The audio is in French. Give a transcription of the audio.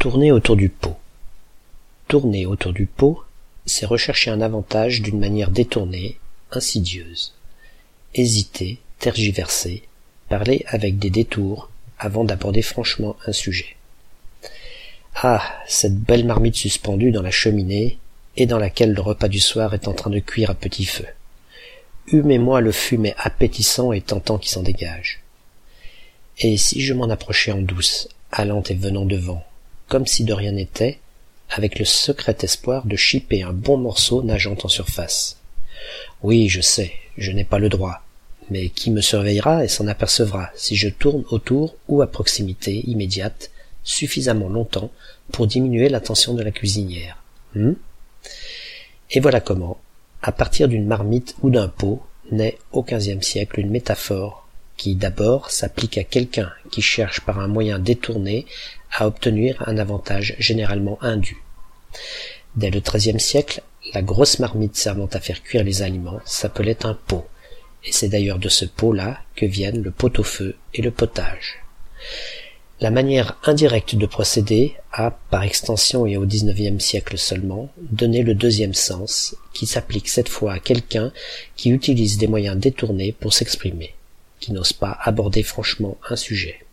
Tourner autour du pot. Tourner autour du pot, c'est rechercher un avantage d'une manière détournée, insidieuse. Hésiter, tergiverser, parler avec des détours avant d'aborder franchement un sujet. Ah, cette belle marmite suspendue dans la cheminée et dans laquelle le repas du soir est en train de cuire à petit feu. Humez-moi le fumet appétissant et tentant qui s'en dégage. Et si je m'en approchais en douce, allant et venant devant, comme si de rien n'était, avec le secret espoir de chipper un bon morceau nageant en surface. Oui, je sais, je n'ai pas le droit, mais qui me surveillera et s'en apercevra si je tourne autour ou à proximité immédiate suffisamment longtemps pour diminuer l'attention de la cuisinière. Hmm? Et voilà comment, à partir d'une marmite ou d'un pot, naît au XVe siècle une métaphore qui d'abord s'applique à quelqu'un qui cherche par un moyen détourné à obtenir un avantage généralement indu. Dès le XIIIe siècle, la grosse marmite servant à faire cuire les aliments s'appelait un pot, et c'est d'ailleurs de ce pot-là que viennent le pot-au-feu et le potage. La manière indirecte de procéder a, par extension et au XIXe siècle seulement, donné le deuxième sens, qui s'applique cette fois à quelqu'un qui utilise des moyens détournés pour s'exprimer, qui n'ose pas aborder franchement un sujet.